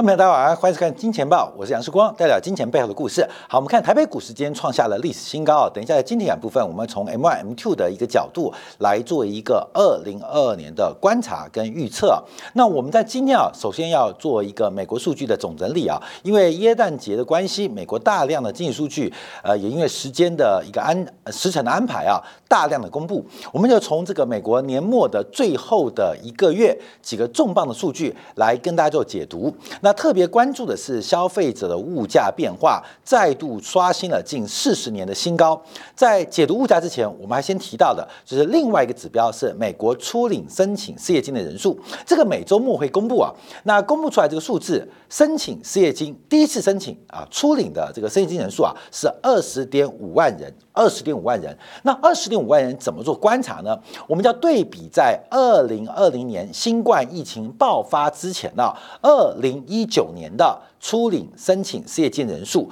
众朋友，大家好，欢迎收看《金钱报》，我是杨世光，带表金钱背后的故事。好，我们看台北股市今天创下了历史新高啊！等一下在今天部分，我们从 M one、M two 的一个角度来做一个二零二二年的观察跟预测。那我们在今天啊，首先要做一个美国数据的总整理啊，因为耶诞节的关系，美国大量的经济数据，呃，也因为时间的一个安时辰的安排啊，大量的公布，我们就从这个美国年末的最后的一个月几个重磅的数据来跟大家做解读。那那特别关注的是消费者的物价变化，再度刷新了近四十年的新高。在解读物价之前，我们还先提到的就是另外一个指标是美国初领申请失业金的人数，这个每周末会公布啊。那公布出来这个数字，申请失业金第一次申请啊，初领的这个失业金人数啊是二十点五万人，二十点五万人。那二十点五万人怎么做观察呢？我们要对比在二零二零年新冠疫情爆发之前呢，二零。一九年的初领申请失业金人数。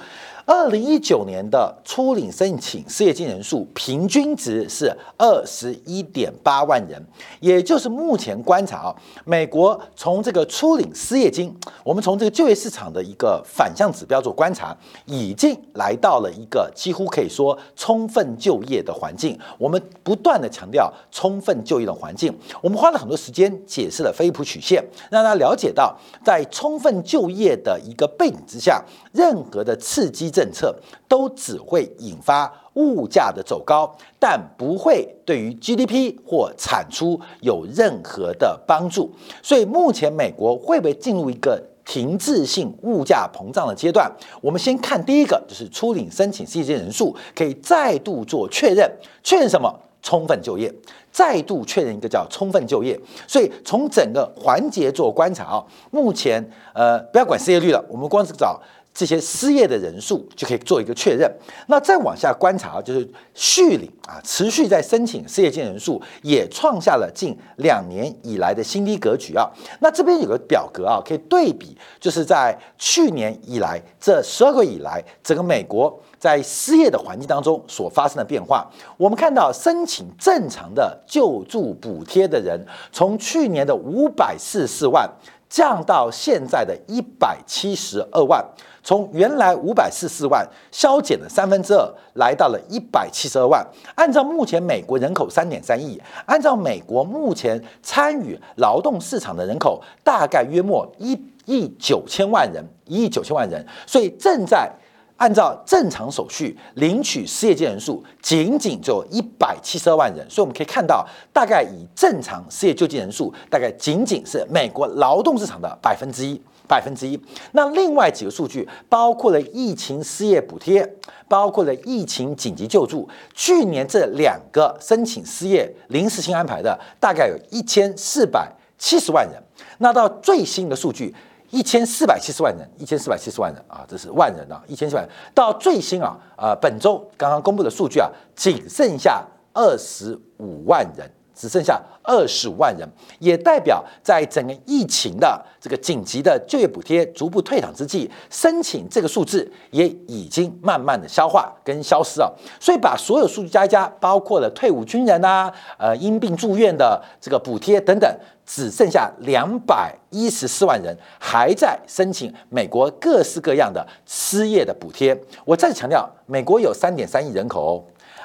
二零一九年的初领申请失业金人数平均值是二十一点八万人，也就是目前观察啊，美国从这个初领失业金，我们从这个就业市场的一个反向指标做观察，已经来到了一个几乎可以说充分就业的环境。我们不断的强调充分就业的环境，我们花了很多时间解释了菲普曲线，让大家了解到在充分就业的一个背景之下，任何的刺激。政策都只会引发物价的走高，但不会对于 GDP 或产出有任何的帮助。所以目前美国会不会进入一个停滞性物价膨胀的阶段？我们先看第一个，就是初领申请失业人数可以再度做确认，确认什么？充分就业，再度确认一个叫充分就业。所以从整个环节做观察啊，目前呃不要管失业率了，我们光是找。这些失业的人数就可以做一个确认。那再往下观察，就是续领啊，持续在申请失业金人数也创下了近两年以来的新低格局啊。那这边有个表格啊，可以对比，就是在去年以来这十二个月以来，整个美国在失业的环境当中所发生的变化。我们看到申请正常的救助补贴的人，从去年的五百四十四万降到现在的一百七十二万。从原来五百四十四万削减了三分之二，来到了一百七十二万。按照目前美国人口三点三亿，按照美国目前参与劳动市场的人口大概约莫一亿九千万人，一亿九千万人，所以正在按照正常手续领取失业金人数仅仅只有一百七十二万人。所以我们可以看到，大概以正常失业救济人数，大概仅仅是美国劳动市场的百分之一。百分之一。那另外几个数据包括了疫情失业补贴，包括了疫情紧急救助。去年这两个申请失业临时性安排的，大概有一千四百七十万人。那到最新的数据，一千四百七十万人，一千四百七十万人啊，这是万人啊，一千四百。到最新啊，呃，本周刚刚公布的数据啊，仅剩下二十五万人。只剩下二十五万人，也代表在整个疫情的这个紧急的就业补贴逐步退场之际，申请这个数字也已经慢慢的消化跟消失了。所以把所有数据加一加，包括了退伍军人啊，呃因病住院的这个补贴等等，只剩下两百一十四万人还在申请美国各式各样的失业的补贴。我再次强调，美国有三点三亿人口哦。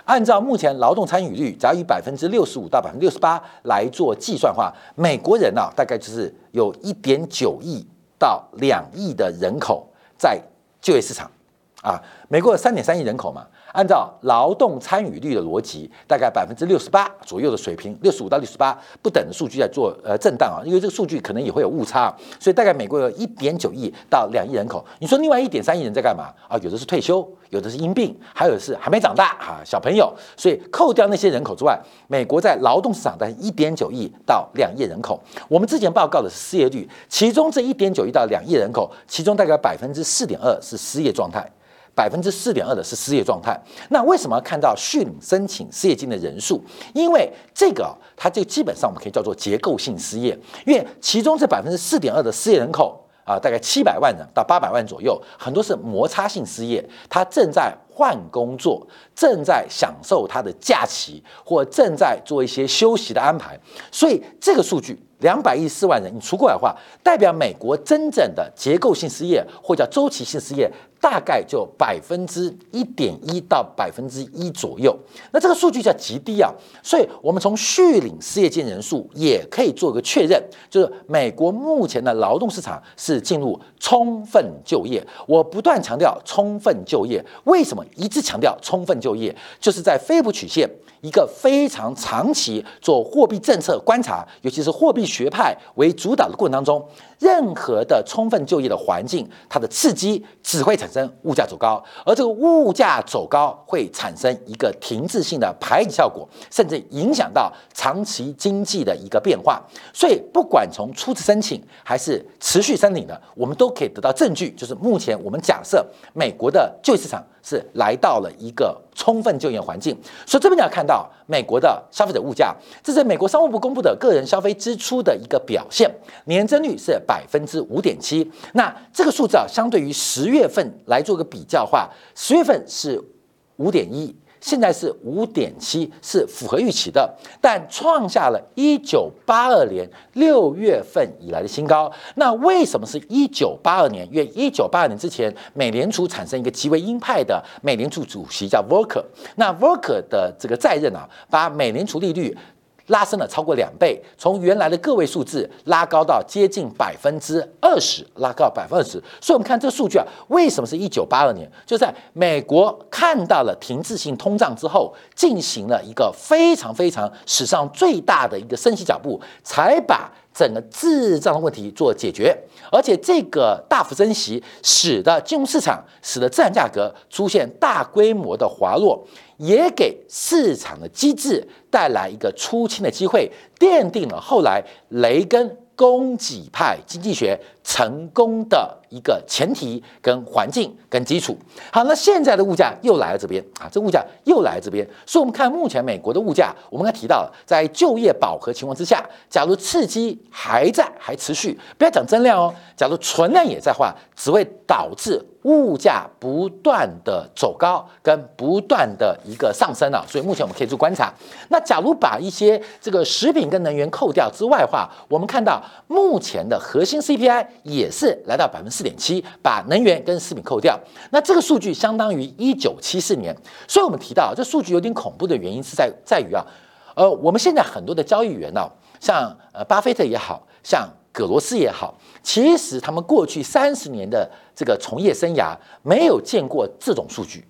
按照目前劳动参与率，假如以百分之六十五到百分之六十八来做计算的话，美国人呢，大概就是有一点九亿到两亿的人口在就业市场，啊，美国有三点三亿人口嘛。按照劳动参与率的逻辑，大概百分之六十八左右的水平，六十五到六十八不等的数据在做呃震荡啊，因为这个数据可能也会有误差，所以大概美国有一点九亿到两亿人口。你说另外一点三亿人在干嘛啊？有的是退休，有的是因病，还有是还没长大啊小朋友。所以扣掉那些人口之外，美国在劳动市场的一点九亿到两亿人口。我们之前报告的是失业率，其中这一点九亿到两亿人口，其中大概百分之四点二是失业状态。百分之四点二的是失业状态，那为什么要看到续领申请失业金的人数？因为这个它就基本上我们可以叫做结构性失业，因为其中这百分之四点二的失业人口啊，大概七百万人到八百万左右，很多是摩擦性失业，他正在换工作，正在享受他的假期，或正在做一些休息的安排。所以这个数据两百亿四万人，你除过来的话，代表美国真正的结构性失业或叫周期性失业。大概就百分之一点一到百分之一左右，那这个数据叫极低啊，所以我们从续领失业金人数也可以做个确认，就是美国目前的劳动市场是进入充分就业。我不断强调充分就业，为什么一直强调充分就业？就是在菲普曲线一个非常长期做货币政策观察，尤其是货币学派为主导的过程当中。任何的充分就业的环境，它的刺激只会产生物价走高，而这个物价走高会产生一个停滞性的排挤效果，甚至影响到长期经济的一个变化。所以，不管从初次申请还是持续申领的，我们都可以得到证据，就是目前我们假设美国的就业市场是来到了一个充分就业环境。所以这边你要看到美国的消费者物价，这是美国商务部公布的个人消费支出的一个表现，年增率是百。分之五点七，那这个数字啊，相对于十月份来做个比较的话，十月份是五点一，现在是五点七，是符合预期的，但创下了一九八二年六月份以来的新高。那为什么是一九八二年？因为一九八二年之前，美联储产生一个极为鹰派的美联储主席叫 Volker 那 Volker 的这个在任啊，把美联储利率。拉升了超过两倍，从原来的个位数字拉高到接近百分之二十，拉高百分之二十。所以，我们看这个数据啊，为什么是一九八二年？就在美国看到了停滞性通胀之后，进行了一个非常非常史上最大的一个升息脚步，才把整个滞胀的问题做解决。而且，这个大幅升息使得金融市场、使得资产价格出现大规模的滑落。也给市场的机制带来一个出清的机会，奠定了后来雷根供给派经济学成功的一个前提、跟环境、跟基础。好，那现在的物价又来了这边啊，这物价又来了这边。所以，我们看目前美国的物价，我们刚提到了，在就业饱和情况之下，假如刺激还在、还持续，不要讲增量哦，假如存量也在话，只会导致。物价不断的走高，跟不断的一个上升啊，所以目前我们可以做观察。那假如把一些这个食品跟能源扣掉之外的话，我们看到目前的核心 CPI 也是来到百分之四点七，把能源跟食品扣掉，那这个数据相当于一九七四年。所以我们提到这数据有点恐怖的原因是在在于啊，呃，我们现在很多的交易员呢，像呃巴菲特也好像。葛罗斯也好，其实他们过去三十年的这个从业生涯没有见过这种数据，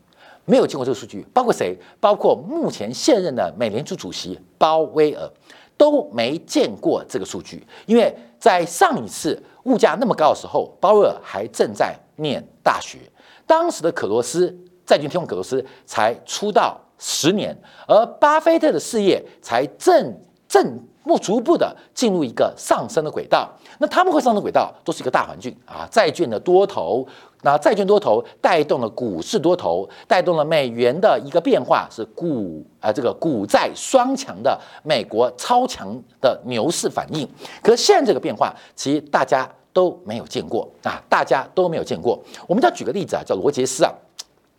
没有见过这个数据，包括谁？包括目前现任的美联储主席鲍威尔都没见过这个数据，因为在上一次物价那么高的时候，鲍威尔还正在念大学，当时的可罗斯债券天王可罗斯才出道十年，而巴菲特的事业才正正。目逐步的进入一个上升的轨道，那他们会上升轨道都是一个大环境啊，债券的多头，那债券多头带动了股市多头，带动了美元的一个变化，是股啊这个股债双强的美国超强的牛市反应。可是现在这个变化，其实大家都没有见过啊，大家都没有见过。我们再举个例子啊，叫罗杰斯啊。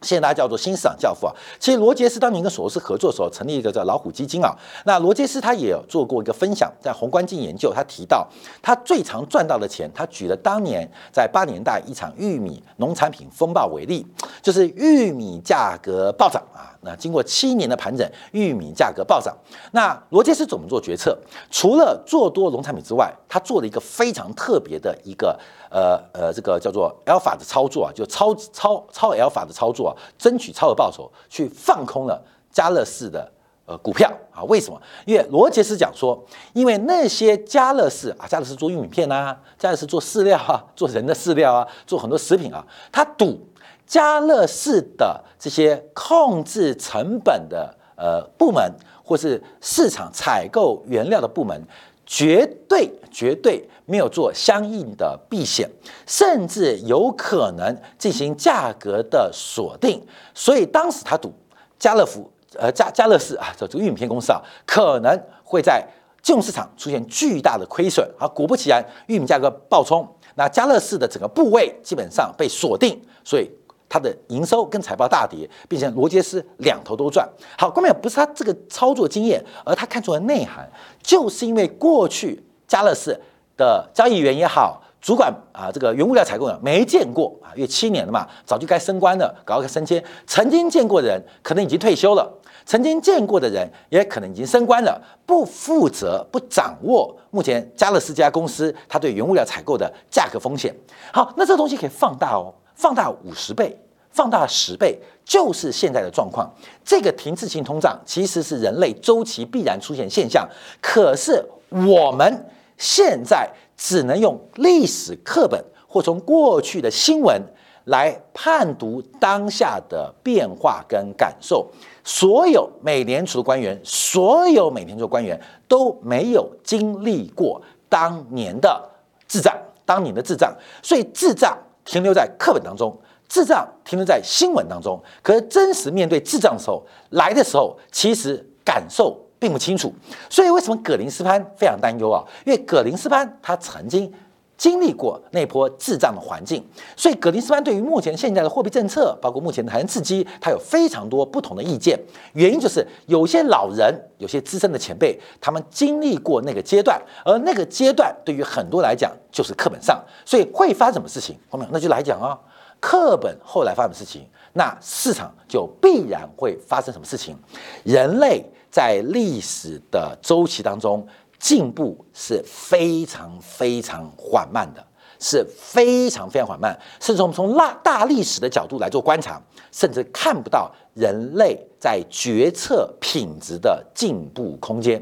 现在大家叫做新市场教父啊。其实罗杰斯当年跟索罗斯合作的时候，成立一个叫老虎基金啊。那罗杰斯他也做过一个分享，在宏观经研究，他提到他最常赚到的钱，他举了当年在八年代一场玉米农产品风暴为例，就是玉米价格暴涨啊。那经过七年的盘整，玉米价格暴涨。那罗杰斯怎么做决策？除了做多农产品之外，他做了一个非常特别的一个呃呃，这个叫做 alpha 的操作啊，就超超超 alpha 的操作啊，争取超额报酬，去放空了加乐士的呃股票啊。为什么？因为罗杰斯讲说，因为那些加乐士啊，加乐士做玉米片啊，加乐士做饲料啊，做人的饲料啊，做很多食品啊，他赌。家乐士的这些控制成本的呃部门，或是市场采购原料的部门，绝对绝对没有做相应的避险，甚至有可能进行价格的锁定。所以当时他赌家乐福呃家家乐士啊，这这个玉米片公司啊，可能会在金融市场出现巨大的亏损。而果不其然，玉米价格暴冲，那加乐士的整个部位基本上被锁定，所以。它的营收跟财报大跌，并且罗杰斯两头都赚。好，关键不是他这个操作经验，而他看出了内涵，就是因为过去加乐士的交易员也好。主管啊，这个原物料采购呢没见过啊，因为七年了嘛，早就该升官了，搞个升迁。曾经见过的人可能已经退休了，曾经见过的人也可能已经升官了。不负责、不掌握目前加勒斯这家公司它对原物料采购的价格风险。好，那这东西可以放大哦，放大五十倍，放大十倍，就是现在的状况。这个停滞性通胀其实是人类周期必然出现现象，可是我们现在。只能用历史课本或从过去的新闻来判读当下的变化跟感受。所有美联储的官员，所有美联储官员都没有经历过当年的智障，当年的智障，所以智障停留在课本当中，智障停留在新闻当中。可是真实面对智障的时候，来的时候，其实感受。并不清楚，所以为什么葛林斯潘非常担忧啊？因为葛林斯潘他曾经经历过那波智障的环境，所以葛林斯潘对于目前现在的货币政策，包括目前的谈刺激，他有非常多不同的意见。原因就是有些老人、有些资深的前辈，他们经历过那个阶段，而那个阶段对于很多来讲就是课本上，所以会发生什么事情？后面那就来讲啊，课本后来发生的事情，那市场就必然会发生什么事情，人类。在历史的周期当中，进步是非常非常缓慢的，是非常非常缓慢。甚至我们从大大历史的角度来做观察，甚至看不到人类在决策品质的进步空间。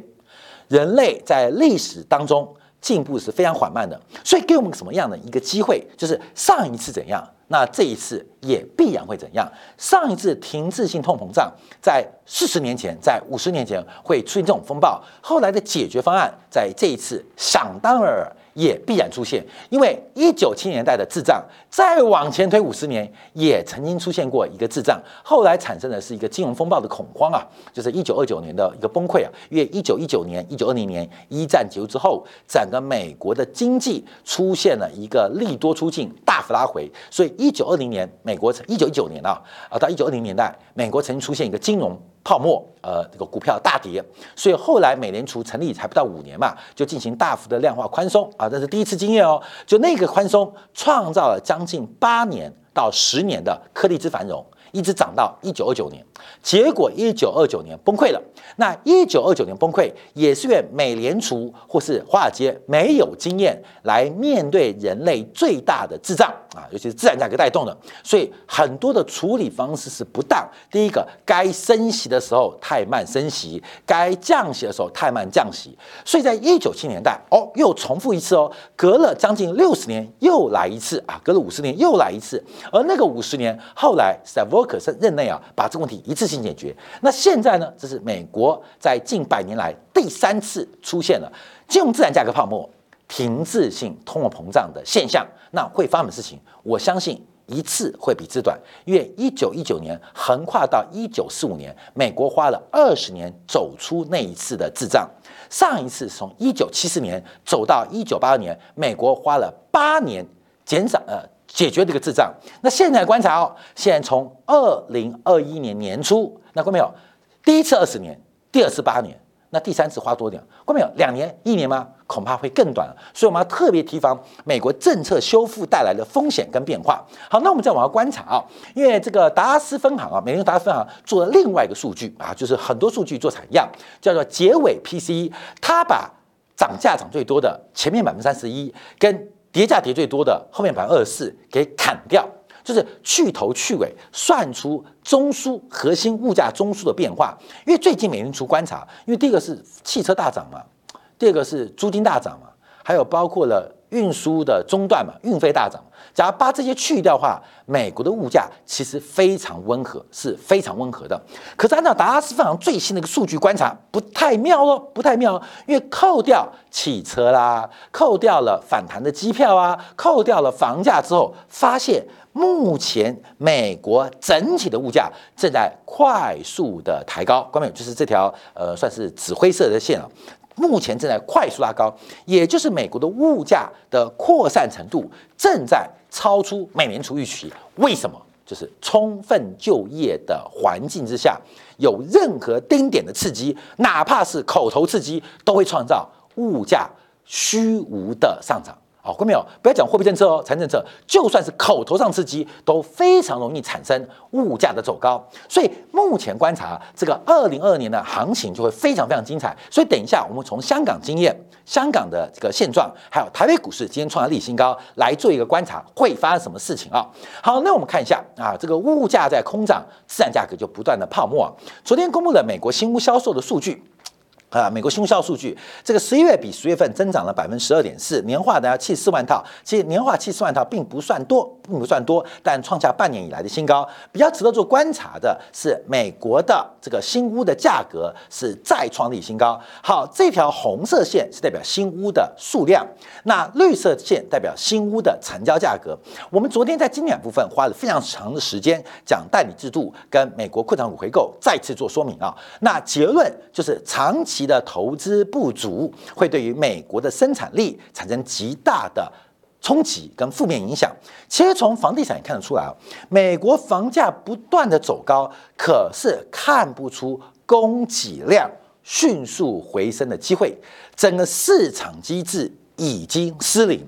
人类在历史当中进步是非常缓慢的，所以给我们什么样的一个机会？就是上一次怎样？那这一次也必然会怎样？上一次停滞性通膨胀在四十年前，在五十年前会出现这种风暴，后来的解决方案在这一次想当然也必然出现，因为一九七年代的智障，再往前推五十年，也曾经出现过一个智障，后来产生的是一个金融风暴的恐慌啊，就是一九二九年的一个崩溃啊。因为一九一九年、一九二零年一战结束之后，整个美国的经济出现了一个利多出尽、大幅拉回，所以一九二零年美国一九一九年啊啊到一九二零年代，美国曾经出现一个金融。泡沫，呃，这个股票大跌，所以后来美联储成立才不到五年嘛，就进行大幅的量化宽松啊，这是第一次经验哦。就那个宽松，创造了将近八年到十年的颗粒之繁荣。一直涨到一九二九年，结果一九二九年崩溃了。那一九二九年崩溃，也是因为美联储或是华尔街没有经验来面对人类最大的智障啊，尤其是自然价格带动的，所以很多的处理方式是不当。第一个，该升息的时候太慢升息，该降息的时候太慢降息。所以在一九七年代，哦，又重复一次哦，隔了将近六十年又来一次啊，隔了五十年又来一次。而那个五十年后来在可是任内啊，把这个问题一次性解决。那现在呢？这是美国在近百年来第三次出现了金融自然价格泡沫、停滞性通货膨胀的现象。那会发生什么事情？我相信一次会比之短，因为一九一九年横跨到一九四五年，美国花了二十年走出那一次的滞胀。上一次从一九七四年走到一九八二年，美国花了八年减少呃。解决这个智障。那现在观察哦，现在从二零二一年年初，那看没有？第一次二十年，第二次八年，那第三次花多点？看没有？两年、一年吗？恐怕会更短。所以我们要特别提防美国政策修复带来的风险跟变化。好，那我们再往下观察啊，因为这个达拉斯分行啊，美联达拉斯分行做了另外一个数据啊，就是很多数据做采样，叫做结尾 PCE，它把涨价涨最多的前面百分之三十一跟跌价跌最多的后面百分之二十四给砍掉，就是去头去尾，算出中枢核心物价中枢的变化。因为最近美联储观察，因为第一个是汽车大涨嘛，第二个是租金大涨嘛，还有包括了运输的中断嘛，运费大涨。假如把这些去掉的话，美国的物价其实非常温和，是非常温和的。可是按照达拉斯分行最新的一个数据观察，不太妙哦，不太妙。因为扣掉汽车啦，扣掉了反弹的机票啊，扣掉了房价之后，发现目前美国整体的物价正在快速的抬高。关面就是这条呃，算是紫灰色的线啊。目前正在快速拉高，也就是美国的物价的扩散程度正在超出美联储预期。为什么？就是充分就业的环境之下，有任何丁点的刺激，哪怕是口头刺激，都会创造物价虚无的上涨。好，看没有？不要讲货币政策哦，财政政策，就算是口头上刺激，都非常容易产生物价的走高。所以目前观察这个二零二二年的行情就会非常非常精彩。所以等一下我们从香港经验、香港的这个现状，还有台北股市今天创下历史新高，来做一个观察，会发生什么事情啊？好，那我们看一下啊，这个物价在空涨，资产价格就不断的泡沫。昨天公布了美国新屋销售的数据。啊，美国新销数据，这个十一月比十月份增长了百分之十二点四，年化呢七十四万套，其实年化七十四万套并不算多，并不算多，但创下半年以来的新高。比较值得做观察的是，美国的这个新屋的价格是再创历史新高。好，这条红色线是代表新屋的数量，那绿色线代表新屋的成交价格。我们昨天在经典部分花了非常长的时间讲代理制度跟美国扩张股回购，再次做说明啊。那结论就是长期。的投资不足会对于美国的生产力产生极大的冲击跟负面影响。其实从房地产看得出来啊，美国房价不断的走高，可是看不出供给量迅速回升的机会，整个市场机制已经失灵。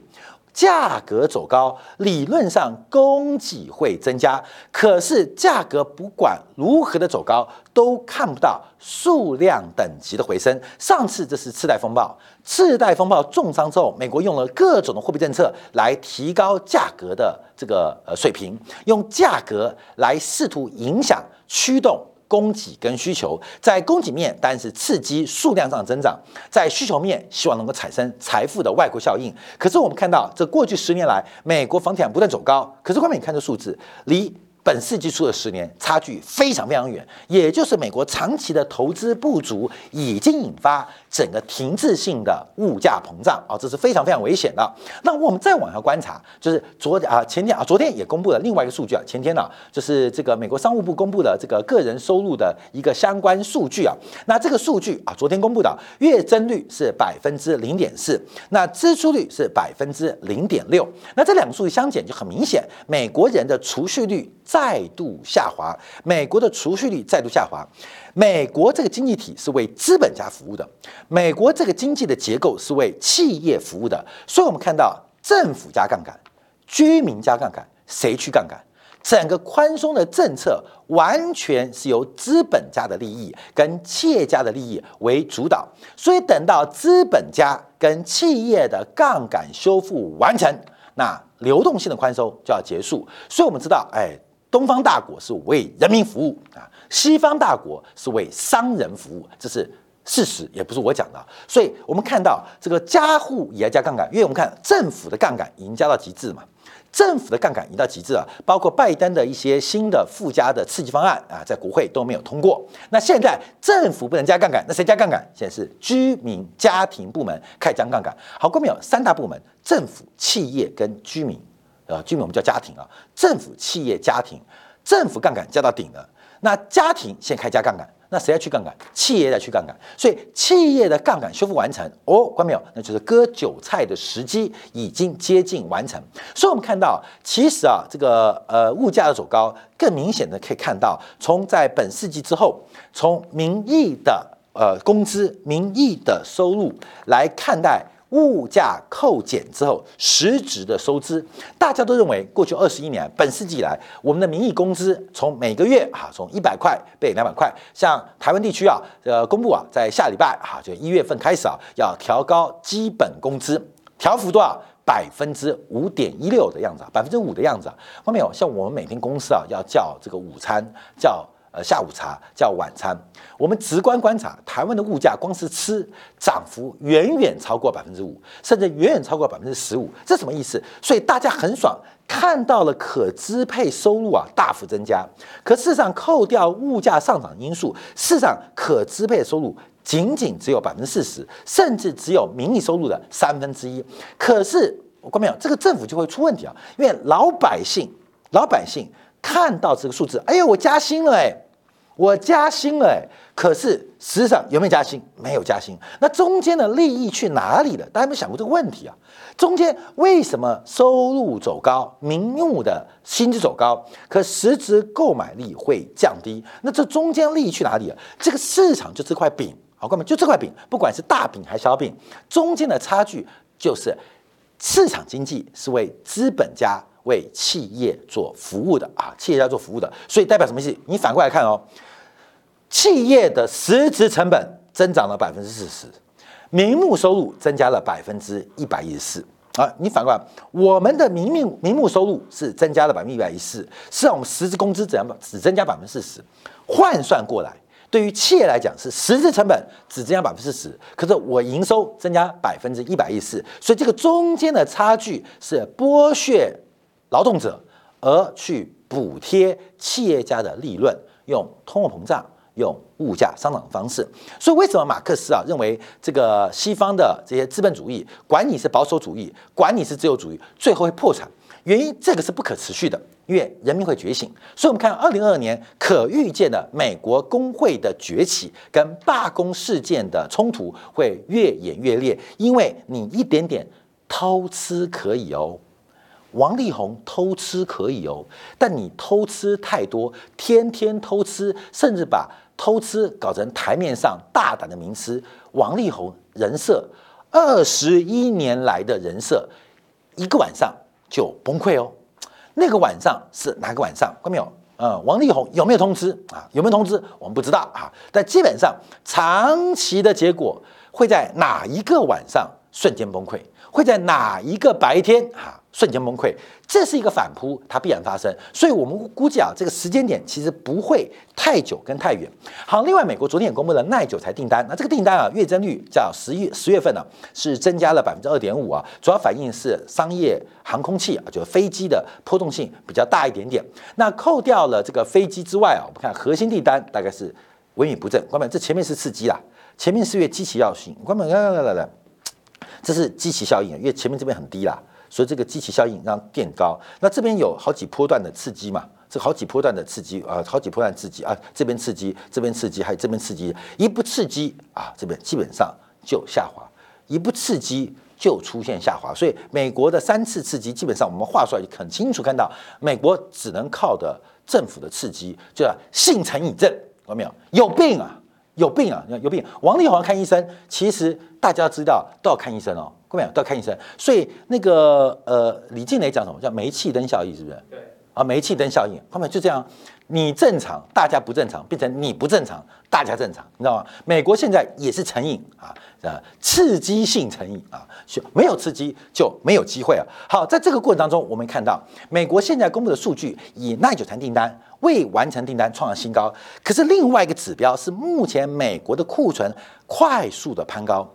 价格走高，理论上供给会增加，可是价格不管如何的走高，都看不到数量等级的回升。上次这是次贷风暴，次贷风暴重伤之后，美国用了各种的货币政策来提高价格的这个呃水平，用价格来试图影响驱动。供给跟需求，在供给面当然是刺激数量上增长，在需求面希望能够产生财富的外国效应。可是我们看到，这过去十年来，美国房地产不断走高，可是外面你看这数字离。本世纪初的十年差距非常非常远，也就是美国长期的投资不足已经引发整个停滞性的物价膨胀啊，这是非常非常危险的。那我们再往下观察，就是昨啊前天啊昨天也公布了另外一个数据啊，前天呢就是这个美国商务部公布的这个个人收入的一个相关数据啊。那这个数据啊昨天公布的月增率是百分之零点四，那支出率是百分之零点六。那这两个数据相减就很明显，美国人的储蓄率。再度下滑，美国的储蓄率再度下滑。美国这个经济体是为资本家服务的，美国这个经济的结构是为企业服务的，所以我们看到政府加杠杆，居民加杠杆，谁去杠杆？整个宽松的政策完全是由资本家的利益跟企业家的利益为主导，所以等到资本家跟企业的杠杆修复完成，那流动性的宽松就要结束。所以我们知道，哎。东方大国是为人民服务啊，西方大国是为商人服务，这是事实，也不是我讲的。所以，我们看到这个加户也要加杠杆，因为我们看政府的杠杆已经加到极致嘛，政府的杠杆已经到极致了。包括拜登的一些新的附加的刺激方案啊，在国会都没有通过。那现在政府不能加杠杆，那谁加杠杆？现在是居民家庭部门开始加杠杆。好，各位有三大部门：政府、企业跟居民。呃，居民我们叫家庭啊，政府、企业、家庭，政府杠杆加到顶了，那家庭先开加杠杆，那谁要去杠杆？企业在去杠杆，所以企业的杠杆修复完成哦，关没有？那就是割韭菜的时机已经接近完成。所以我们看到，其实啊，这个呃物价的走高，更明显的可以看到，从在本世纪之后，从名义的呃工资、名义的收入来看待。物价扣减之后，实质的收支，大家都认为过去二十一年，本世纪以来，我们的名义工资从每个月哈，从一百块变两百块。像台湾地区啊，呃，公布啊，在下礼拜哈，就一月份开始啊，要调高基本工资，调幅多少？百分之五点一六的样子，百分之五的样子啊。后面有像我们每天公司啊，要叫这个午餐，叫。呃，下午茶叫晚餐。我们直观观察，台湾的物价光是吃涨幅远远超过百分之五，甚至远远超过百分之十五。这什么意思？所以大家很爽，看到了可支配收入啊大幅增加。可事实上，扣掉物价上涨因素，事实上可支配收入仅仅只有百分之四十，甚至只有名义收入的三分之一。可是我看没有，这个政府就会出问题啊，因为老百姓老百姓看到这个数字，哎呦，我加薪了哎。我加薪了，可是实际上有没有加薪？没有加薪。那中间的利益去哪里了？大家有没有想过这个问题啊？中间为什么收入走高，民目的薪资走高，可实质购买力会降低？那这中间利益去哪里了？这个市场就这块饼，好，哥们，就这块饼，不管是大饼还是小饼，中间的差距就是市场经济是为资本家、为企业做服务的啊，企业家做服务的，所以代表什么意思？你反过来看哦。企业的实质成本增长了百分之四十，名目收入增加了百分之一百一十四啊！你反过来，我们的名目名目收入是增加了百分之一百一十四，是让我们实质工资怎样只增加百分之四十，换算过来，对于企业来讲是实质成本只增加百分之四十，可是我营收增加百分之一百一十四，所以这个中间的差距是剥削劳动者而去补贴企业家的利润，用通货膨胀。用物价上涨的方式，所以为什么马克思啊认为这个西方的这些资本主义，管你是保守主义，管你是自由主义，最后会破产？原因这个是不可持续的，因为人民会觉醒。所以，我们看二零二二年可预见的美国工会的崛起跟罢工事件的冲突会越演越烈，因为你一点点偷吃可以哦。王力宏偷吃可以哦，但你偷吃太多，天天偷吃，甚至把偷吃搞成台面上大胆的名词。王力宏人设二十一年来的人设，一个晚上就崩溃哦。那个晚上是哪个晚上？看到没有？呃，王力宏有没有通知啊？有没有通知？我们不知道啊。但基本上长期的结果会在哪一个晚上瞬间崩溃？会在哪一个白天啊？瞬间崩溃，这是一个反扑，它必然发生，所以我们估计啊，这个时间点其实不会太久跟太远。好，另外美国昨天也公布了耐久材订单，那这个订单啊，月增率叫十月十月份呢是增加了百分之二点五啊，主要反映是商业航空器啊，就是飞机的波动性比较大一点点。那扣掉了这个飞机之外啊，我们看核心订单大概是萎靡不振。关门，这前面是刺激啦，前面是月基期要性。关门，来来来来，这是基期效应，因为前面这边很低啦。所以这个机器效应让垫高，那这边有好几波段的刺激嘛？这好几波段的刺激啊，好几波段刺激啊，这边刺激，这边刺激，还有这边刺激，一不刺激啊，这边基本上就下滑，一不刺激就出现下滑。所以美国的三次刺激，基本上我们画出来很清楚，看到美国只能靠的政府的刺激，叫性成瘾症，有没有？有病啊，有病啊，有病！王力宏看医生，其实大家知道都要看医生哦。各位都要看医生，所以那个呃，李静蕾讲什么叫煤气灯效应，是不是？对啊，煤气灯效应，后面就这样，你正常，大家不正常，变成你不正常，大家正常，你知道吗？美国现在也是成瘾啊，啊，刺激性成瘾啊，没有刺激就没有机会啊。好，在这个过程当中，我们看到美国现在公布的数据，以耐久材订单未完成订单创了新高，可是另外一个指标是目前美国的库存快速的攀高。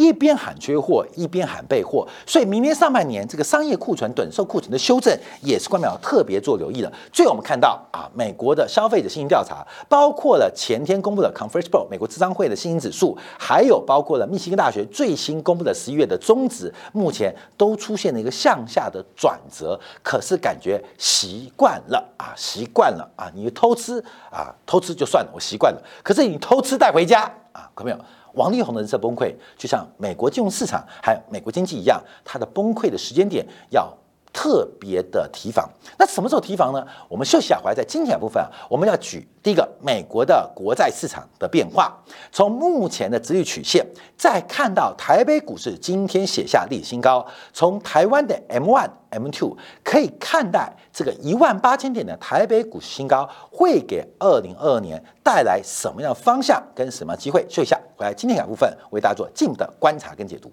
一边喊缺货，一边喊备货，所以明年上半年这个商业库存、短售库存的修正也是官淼特别做留意的。最后我们看到啊，美国的消费者信心调查，包括了前天公布的 Conference Board 美国智商会的信心指数，还有包括了密西根大学最新公布的十一月的中值，目前都出现了一个向下的转折。可是感觉习惯了啊，习惯了啊，你偷吃啊，偷吃就算了，我习惯了。可是你偷吃带回家啊，可没有？王力宏的人设崩溃，就像美国金融市场还有美国经济一样，它的崩溃的时间点要特别的提防。那什么时候提防呢？我们休息一下回来，在今天部分啊，我们要举第一个美国的国债市场的变化，从目前的直率曲线，再看到台北股市今天写下历史新高，从台湾的 M one。M2 可以看待这个一万八千点的台北股市新高，会给二零二二年带来什么样的方向跟什么机会？休息一下，来今天两部分为大家做进一步的观察跟解读。